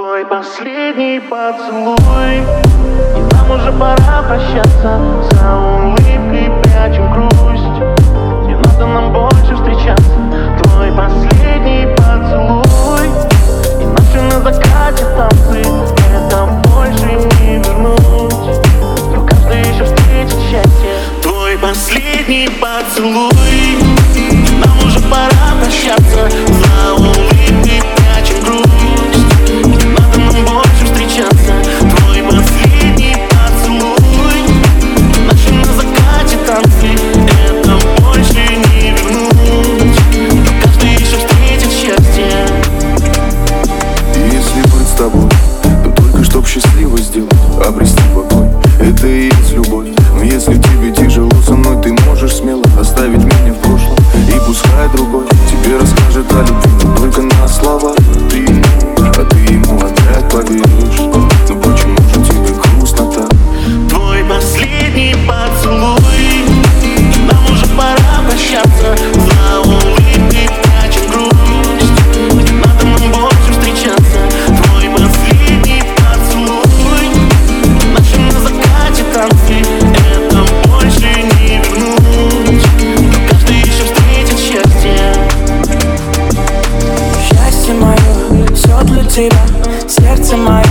Твой последний поцелуй. И нам уже пора прощаться За улыбкой прячем грусть. Не надо нам больше встречаться Твой последний поцелуй. И наши на закате танцы Это больше не вернуть. Но каждый еще встретит счастье. Твой последний поцелуй покой, тебя Сердце мое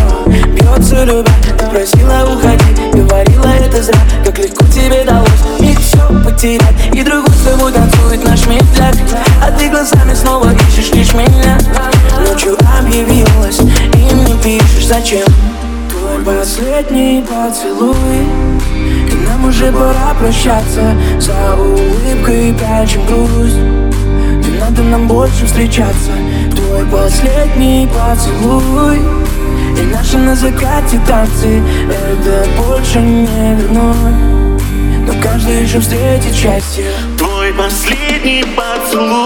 бьется любя Ты просила уходи, говорила это зря. Как легко тебе далось миг все потерять. И другой с тобой танцует наш медляк А ты глазами снова ищешь лишь меня. Ночью объявилась и мне пишешь зачем? Твой последний поцелуй. И нам уже пора прощаться. За улыбкой прячем грусть. Не надо нам больше встречаться Твой последний поцелуй. И наши на закате танцы Это больше не вернуть Но каждый еще встретит счастье. Твой последний поцелуй